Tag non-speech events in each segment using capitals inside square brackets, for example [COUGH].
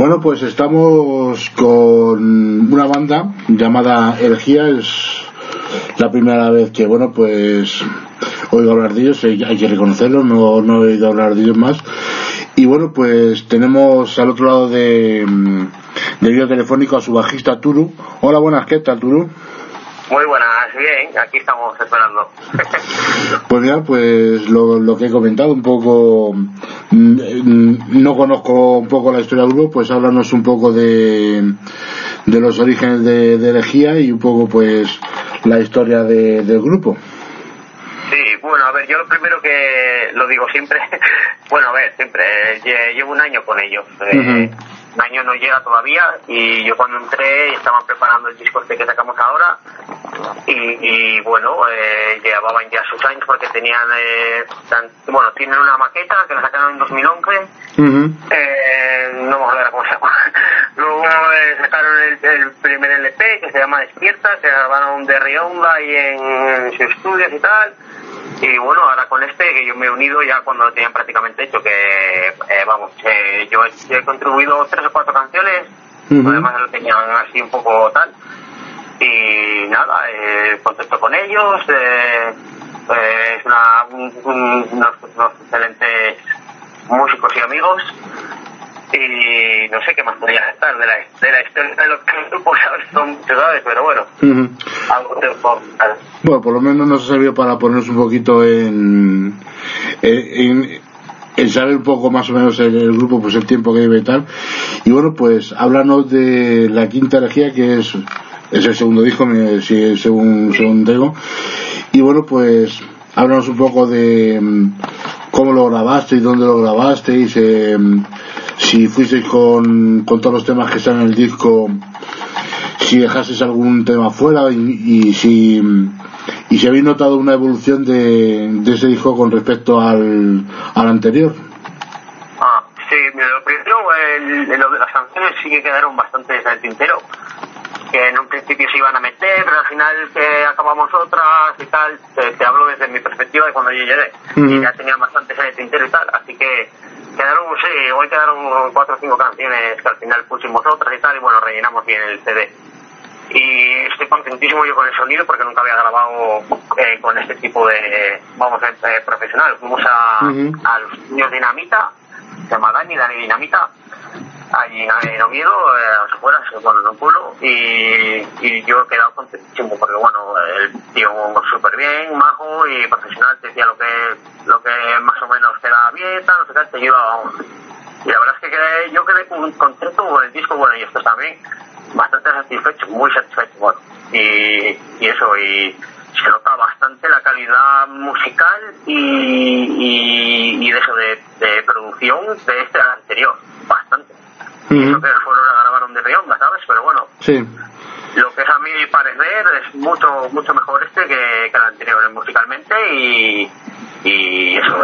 Bueno, pues estamos con una banda llamada Energía, es la primera vez que, bueno, pues oigo hablar de ellos, hay que reconocerlo, no, no he oído hablar de ellos más. Y bueno, pues tenemos al otro lado de, de video telefónico a su bajista Turu. Hola, buenas, ¿qué tal Turu? Muy buenas, bien, aquí estamos esperando. [LAUGHS] pues mira, pues lo, lo, que he comentado, un poco, mm, no conozco un poco la historia del grupo, pues háblanos un poco de, de los orígenes de, de y un poco pues la historia de, del grupo. Sí, bueno, a ver, yo lo primero que lo digo siempre, [LAUGHS] bueno, a ver, siempre, eh, llevo un año con ellos. Eh, un año no llega todavía y yo cuando entré estaban preparando el disco este que sacamos ahora y, bueno, eh, llevaban ya sus años porque tenían, eh, bueno, tienen una maqueta que la sacaron en 2011, eh, no me acuerdo cómo se llama, [LAUGHS] luego eh, sacaron el, primer LP que se llama Despierta, se grabaron de Rionda y en, sus estudios y tal, y bueno, ahora con este que yo me he unido ya cuando lo tenían prácticamente hecho, que eh, vamos, eh, yo he, contribuido tres o cuatro canciones, además lo tenían así un poco tal, y nada, eh, contacto con ellos, eh, eh, es una, unos, excelentes músicos y amigos y no sé qué más podría estar de la, de la historia de los grupos, son ¿sabes? pero bueno, Bueno, por lo menos nos ha servido para ponernos un poquito en, en, en saber un poco más o menos el, grupo, pues el tiempo que debe y tal. Y bueno, pues háblanos de la quinta energía que es es el segundo disco, según, según tengo. Y bueno, pues háblanos un poco de mm, cómo lo grabaste y dónde lo grabasteis, eh, si fuisteis con, con todos los temas que están en el disco, si dejasteis algún tema fuera y, si y si habéis notado una evolución de, de ese disco con respecto al, al anterior. Ah, sí, lo primero, el, lo de las canciones sí que quedaron bastante en el tintero que en un principio se iban a meter, pero al final que acabamos otras y tal, te, hablo desde mi perspectiva de cuando yo llegué, y ya tenía bastante en el tintero y tal, así que quedaron, sí, hoy quedaron cuatro o cinco canciones que al final pusimos otras y tal, y bueno, rellenamos bien el CD. Y estoy contentísimo yo con el sonido porque nunca había grabado eh, con este tipo de, vamos, eh, profesional. Fuimos a, a los niños Dinamita, se llama Dani, Dani Dinamita, allí en Oviedo, eh, a las afueras, bueno, en un pueblo, y, y yo he quedado contentísimo porque, bueno, el tío súper bien, majo y profesional, te decía lo que, lo que más o menos queda bien, tal, no sé qué, te ayuda, Y la verdad es que quedé, yo quedé contento con el disco, bueno, y esto también, bastante satisfecho, muy satisfecho, y, y eso, y se nota bastante la calidad musical y, y, y de eso, de, de producción de este anterior, bastante y eso que fueron la grabaron de Rionda, ¿sabes? Pero bueno, sí. lo que es a mi parecer es mucho mucho mejor este que, el anterior musicalmente y, y eso,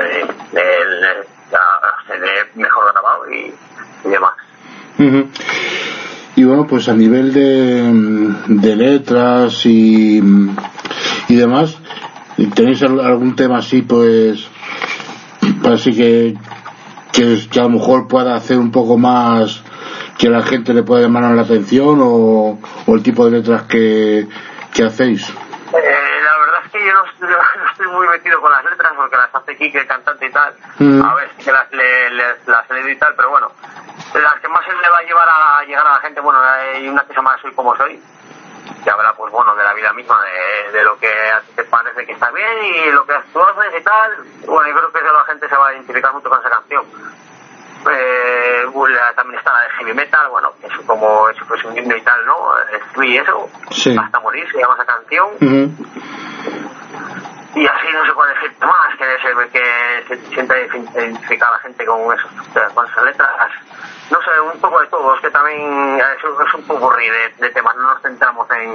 se ve mejor grabado y, demás. Y bueno, pues a nivel de, de letras y, y demás, ¿tenéis algún tema así, pues, así que, que, que a lo mejor pueda hacer un poco más que la gente le pueda llamar la atención o, el tipo de letras que, que hacéis? Eh, la verdad es que yo no, estoy muy metido con las letras porque las hace Kike, el cantante y tal. Mm. A ver, que las, le, las y tal, pero bueno, las que más se le va a llevar a llegar a la gente, bueno, hay una que se llama Soy como soy, que habla, pues bueno, de la vida misma, de, de lo que te parece que está bien y lo que tú haces y tal. Bueno, yo creo que la gente se va a identificar mucho con esa canción eh, también está de heavy metal, bueno, eso como si fuese un himno y tal, ¿no? Y eso, hasta morir se llama esa canción. Y así no se puede decir más, que se, que se siente identificada la gente con, esos, con esas letras. No sé, un poco de todo, es que también es, un poco de, de temas, no nos centramos en,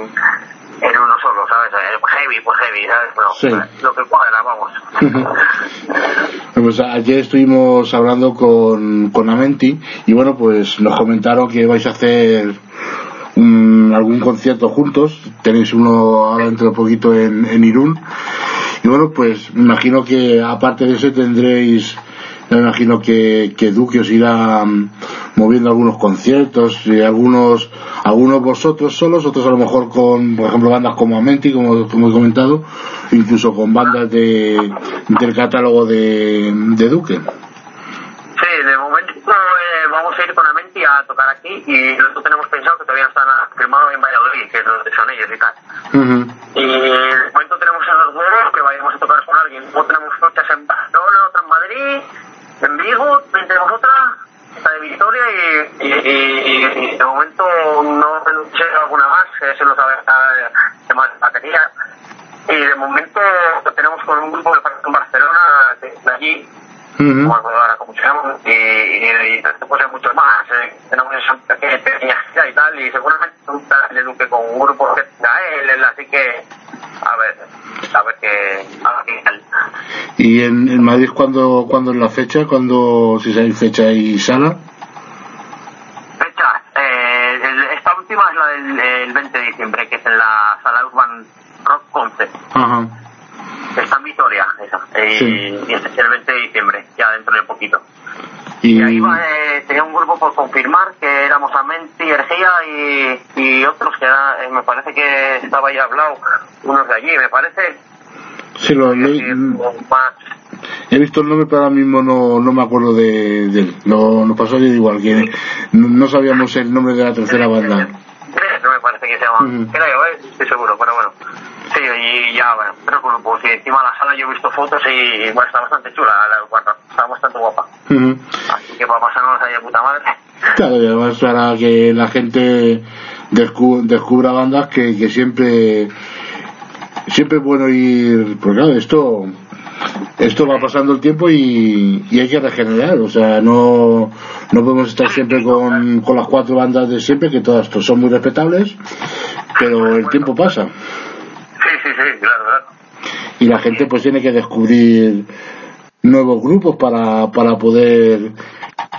en uno solo, ¿sabes? Eh, pues heavy, pues heavy, ¿sabes? lo que cuadra, vamos. [LAUGHS] pues ayer estuvimos hablando con, con Amenti y bueno, pues nos comentaron que vais a hacer algún concierto juntos. Tenéis uno ahora dentro de poquito en, en Irún. Y bueno, pues me imagino que aparte de eso tendréis, me imagino que, que Duque os irá moviendo algunos conciertos y algunos algunos vosotros solos otros a lo mejor con por ejemplo bandas como Amenti como, como he comentado incluso con bandas de del catálogo de, de Duque Sí, de momento eh, vamos a ir con Amenti a tocar aquí y nosotros tenemos pensado que todavía están firmados en Valladolid, que es donde son ellos y tal. Y de momento tenemos en los huevos que vayamos a tocar con alguien. Luego tenemos fechas en Barcelona, otra en Madrid, en Vigo, también tenemos otra, esta de Victoria y, y, y, y de momento no sé alguna más, se nos sabe de más batería. Y de momento tenemos con un grupo que pasa en Barcelona, de allí, me acuerdo ahora cómo se llaman, y, y, y después hay muchos más, eh, tenemos esa pequeña gira y tal, y seguramente tal de Duque con un grupo que tenga él, él, así que, a ver, a ver qué, a ver qué tal. Y en, en Madrid cuando cuando es la fecha cuando si hay fecha y sala Fecha, eh, el- esta última es la del el 20 de diciembre, que es en la sala Urban Rock Concept, Ajá. está en Vitoria, esa, y, Sí. y es el 20 de diciembre, ya dentro de poquito. y, Y ahí va, eh, tenía un grupo por confirmar que éramos Amenti, Ergía y, y otros que era, eh, me parece que estaba ya hablado, unos de allí, me parece. Sí lo más. he visto el nombre pero ahora mismo no, no me acuerdo de, de él no, nos pasó ayer igual que no, no sabíamos el nombre de la tercera banda no me parece que se llaman. Ujú. Creo, eh, estoy seguro, pero bueno. Sí, y ya, bueno, tres grupos. Y encima de la sala yo he visto fotos y bueno, está bastante chula, la cuarta, está bastante guapa. Ujú. Así que para pasarnos ahí de puta madre. [LAUGHS] Claro, y además para que la gente descu- descubra bandas que, que siempre siempre es bueno ir, pues claro, esto esto va pasando el tiempo y, y hay que regenerar, o sea, no, no podemos estar siempre con, con las cuatro bandas de siempre, que todas pues, son muy respetables, pero el tiempo pasa Sí, sí, sí, claro, claro. y la gente pues tiene que descubrir nuevos grupos para, para poder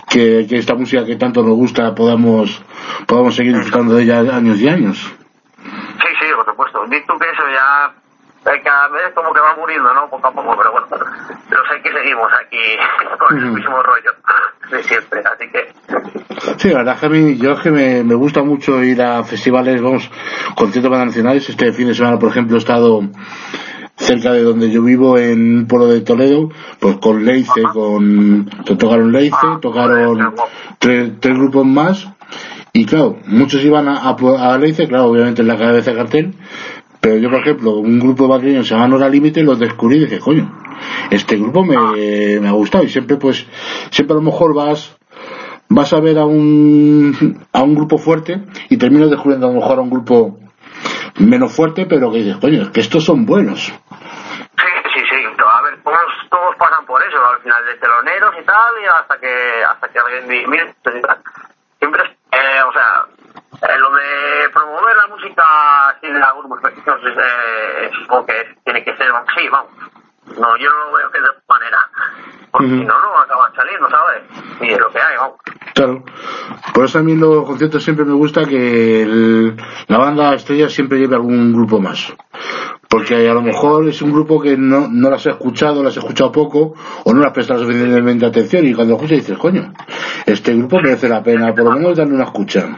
que, que esta música que tanto nos gusta podamos podamos seguir disfrutando de ella años y años. Por supuesto. Tú que eso ya cada vez como que va muriendo, ¿no? Poco a poco, pero bueno, pero sé que seguimos aquí [LAUGHS] con el mismo rollo de siempre, así que Sí, la verdad que a mí, yo es que me, me gusta mucho ir a festivales, vamos, conciertos nacionales. Este fin de semana, por ejemplo, he estado cerca de donde yo vivo, en un pueblo de Toledo, pues con Leice, con, to- tocaron Leice, tocaron tres, tres grupos más, y claro, muchos iban a, a, a Leice, claro, obviamente en la cabeza de cartel, pero yo, por ejemplo, un grupo madrileño se llama Hora Límite, los descubrí y dije, coño, este grupo me, me ha gustado, y siempre, pues, siempre a lo mejor vas, vas a ver a un, a un grupo fuerte y terminas descubriendo a lo mejor a un grupo menos fuerte, pero que dices, coño, es que estos son buenos. sí, sí, sí. Todos, todos pasan por eso, al final de teloneros y tal, y hasta que hasta que alguien dice, mira, y tal. siempre, eh, o sea, eh, lo de promover la música sin la grupos pequeños es, eh, supongo que tiene que ser así, vamos. No, yo no lo veo que de otra manera. Porque si no, no acaban saliendo, ¿sabes? Y es lo que hay, vamos. Claro. Por eso a mí en los conciertos siempre me gusta que el- la banda estrella siempre lleve algún grupo más. Porque a lo mejor es un grupo que no, no las he escuchado, las he escuchado poco, o no las prestado suficientemente atención, y cuando escuchas dices, coño, este grupo merece la pena, por lo menos darle una escucha. [LAUGHS]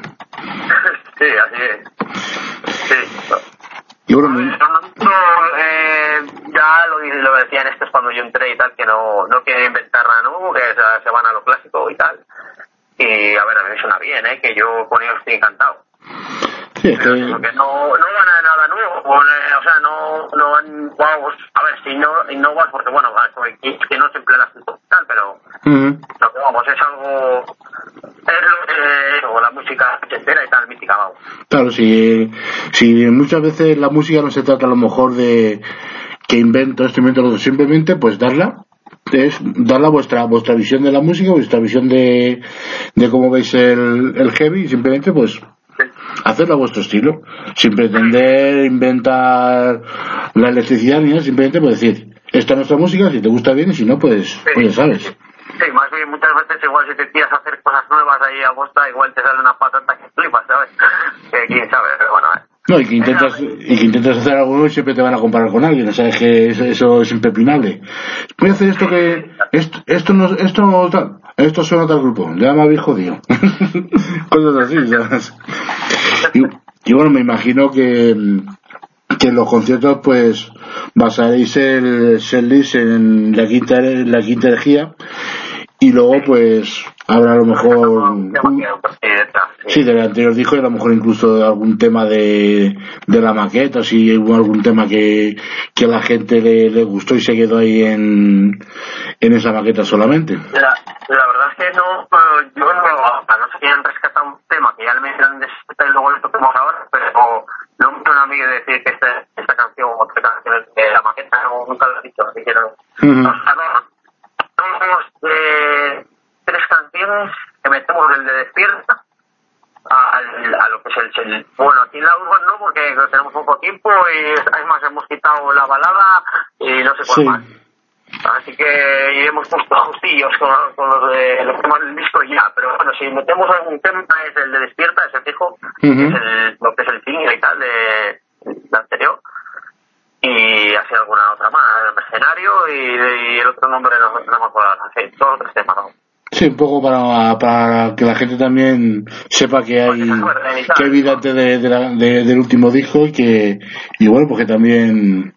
sí, así es. Sí. Y bueno, me- eh, ya lo, lo decían estos cuando yo entré y tal, que no, no quieren inventar nada nuevo, que se, se van a lo clásico y tal. Y a ver, a mí me suena bien, ¿eh? que yo con ellos estoy encantado. Porque no, no van a nada nuevo, o, eh, o sea, no, no van, wow, a ver, si no innovas, porque bueno, que, que no siempre las tal, pero lo que vamos, es algo, es lo que, o la música entera y tal, mítica, vamos. Claro, si, si muchas veces la música no se trata a lo mejor de que invento esto, invento lo otro, simplemente pues darla, es darla vuestra vuestra visión de la música, vuestra visión de, de cómo veis el, el heavy, y simplemente pues hacerlo a vuestro estilo, sin pretender inventar la electricidad ni nada, simplemente pues decir, esta es nuestra música, si te gusta bien y si no pues, pues ya sabes. Sí, más bien muchas veces igual si te tiras a hacer cosas nuevas ahí a bosta, igual te sale una patata que flipas, ¿sabes? [LAUGHS] Que quién sabe, pero bueno, eh. No, y que intentas, y que intentas hacer algo nuevo y siempre te van a comparar con alguien, o sea, es que eso, eso es impepinable. Voy a hacer esto que, esto, esto no, esto no. Esto suena tal grupo, me habéis jodido. Cosas así, ¿sabes? Y, bueno, me imagino que, que en los conciertos, pues, basaréis el setlist en la quinta, la quinta energía y luego, pues, habrá a lo mejor sí. Del anterior disco y a lo mejor incluso algún tema de, de la maqueta si hubo algún tema que, que a la gente le, le gustó y se quedó ahí en, en esa maqueta solamente. La, la verdad es que no yo no no sé si han rescatado un tema que ya le metieron de y luego le toquemos ahora pero no me suena a mí decir que esta, esta canción o otra canción de la maqueta nunca lo he dicho así que no, uh -huh. no, no, tres canciones que metemos del de despierta a, a lo que es el, el, bueno aquí en la urban no porque tenemos poco tiempo y además hemos quitado la balada y no sé cuál sí. más así que hemos puesto justillos con, con los de los temas del disco y ya pero bueno si metemos algún tema es el de despierta ese fijo uh -huh. es el, lo que es el single y tal de, de anterior y así alguna otra más el escenario y, y el otro nombre no, no me acuerdo así todos los tres temas ¿no? Sí, un poco para, para que la gente también sepa que hay, que hay vida antes de, de, la, de, del último disco y que, y bueno, pues que también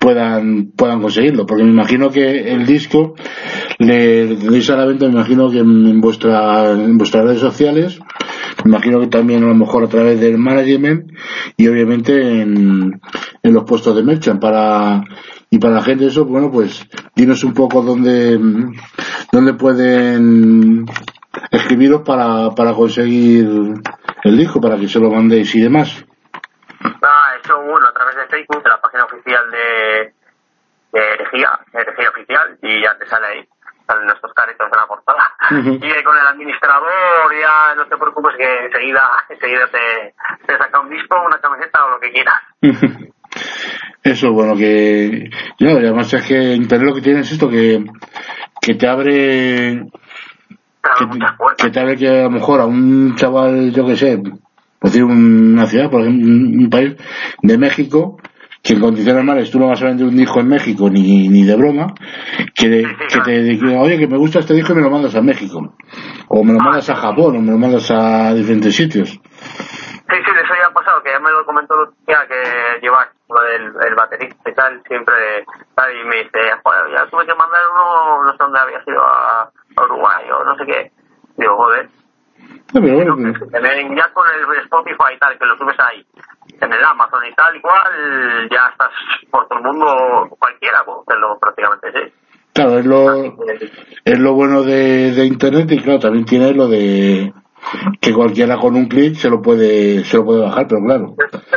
puedan, puedan conseguirlo. Porque me imagino que el disco le deis a la venta, me imagino que en, vuestra, en vuestras redes sociales, me imagino que también a lo mejor a través del management y obviamente en, en los puestos de merchant para, y para la gente eso, bueno, pues dinos un poco dónde, dónde pueden escribiros para, para conseguir el disco, para que se lo mandéis y demás. Ah, eso bueno, a través de Facebook, de la página oficial de, de Herejía, Herejía Oficial, y ya te sale ahí, salen nuestros caretos de la portada. Uh -huh. Y con el administrador ya no te preocupes que enseguida, enseguida te, te saca un disco, una camiseta o lo que quieras. Uh [LAUGHS] -huh. Eso, bueno, que. No, además es que Internet lo que tiene es esto, que, que te abre. Que, que, te abre que a lo mejor a un chaval, yo que sé, por decir una ciudad, por ejemplo, un, un país de México, que en condiciones normales tú no vas a vender un disco en México ni, ni de broma, que, que te diga, oye, que me gusta este disco y me lo mandas a México, o me lo mandas a Japón, o me lo mandas a diferentes sitios. Sí, sí, eso ya ha pasado, que ya me lo comentó Lucía, que lleva lo del el baterista y tal, siempre tal, y me dice, joder, ya tuve que mandar uno, no sé dónde había sido a, a Uruguay o no sé qué. Digo, joder. Bueno, que... Ya con el Spotify y tal, que lo subes ahí, en el Amazon y tal, igual ya estás por todo el mundo, cualquiera, pues, hacerlo prácticamente, sí. Claro, es lo, es lo bueno de, de Internet y claro, también tiene lo de que cualquiera con un clic se lo puede se lo puede bajar pero claro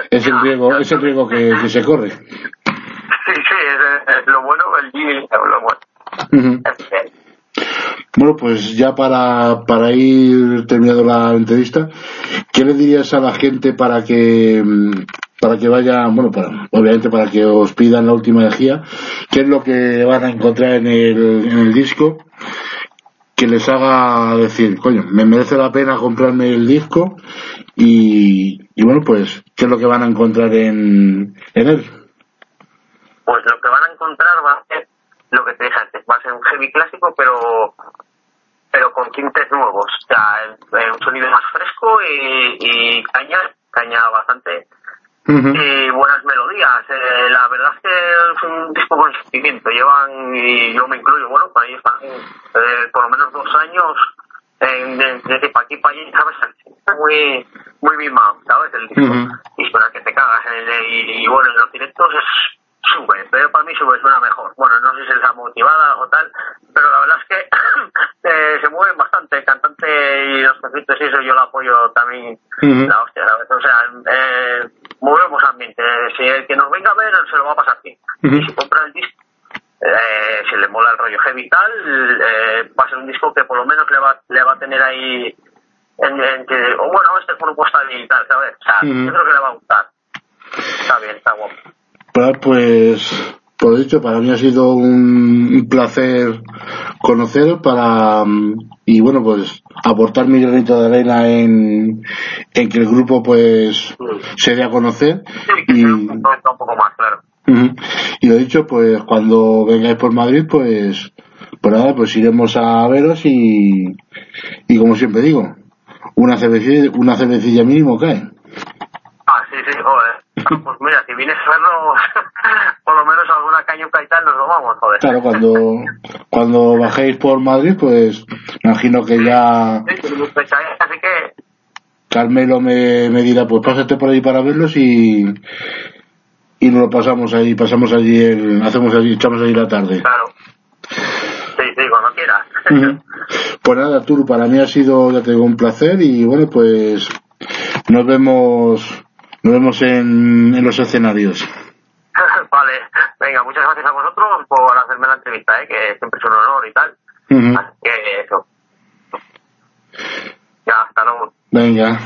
es el riesgo es el riesgo que, que se corre. Sí sí es, es lo bueno el es lo bueno. Uh -huh. bueno pues ya para para ir terminando la entrevista ¿qué le dirías a la gente para que para que vayan, bueno, para, obviamente para que os pidan la última energía, qué es lo que van a encontrar en el, en el disco que les haga decir, coño, me merece la pena comprarme el disco y, y bueno, pues, ¿qué es lo que van a encontrar en, en él? Pues lo que van a encontrar va a ser lo que te dije antes, va a ser un heavy clásico, pero pero con tintes nuevos, o sea, un sonido más fresco y, y caña, caña bastante, Uh -huh. y buenas melodías. Eh, la verdad es que es un disco con sentimiento. Llevan, y yo me incluyo, bueno, por ahí están eh, por lo menos dos años en, de, de para aquí para allí, ¿sabes? Muy, muy mimado, ¿sabes? El disco. Uh -huh. Y suena que te cagas. Eh, y, y, bueno, en los directos es sube, pero para mí sube suena mejor. Bueno, no sé si es la motivada o tal, pero la verdad es que [COUGHS] eh, se mueven bastante. El cantante y los conciertos y eso yo lo apoyo también. Uh -huh. La hostia, ¿sabes? O sea, eh, movemos ambiente. Si el que nos venga a ver se lo va a pasar bien. Uh -huh. Y si compra el disco, eh, si le mola el rollo heavy y tal, eh, va a ser un disco que por lo menos le va, le va a tener ahí en, en que, o oh, bueno, este grupo está bien y tal, ¿sabes? O sea, uh -huh. yo creo que le va a gustar. Está bien, está guapo. Pues, por dicho, para mí ha sido un, placer conoceros para, y bueno, pues aportar mi granito de arena en, en que el grupo pues se dé a conocer. Sí, y, un poco más, claro. Uh -huh. Y lo dicho, pues cuando vengáis por Madrid, pues Pues nada, pues iremos a veros y, y como siempre digo, una cervecilla, una cervecilla mínimo cae. Ah, sí, sí, joder. Pues mira, si vienes [LAUGHS] a vernos, por lo menos alguna cañuca y tal nos lo vamos, joder. Claro, cuando, cuando bajéis por Madrid, pues imagino que ya ¿eh? así que Carmelo me, me dirá, pues pásate por ahí para verlos y, y nos lo pasamos ahí, pasamos allí, el, hacemos allí, echamos allí la tarde. Claro. Sí, sí, cuando quieras. Pues nada, Arturo, para mí ha sido, ya te digo, un placer y bueno, pues nos vemos, nos vemos en, en los escenarios. [LAUGHS] vale, venga, muchas gracias a vosotros por hacerme la entrevista, ¿eh? que siempre es un honor y tal. Así que eso. Ya, hasta luego. Venga,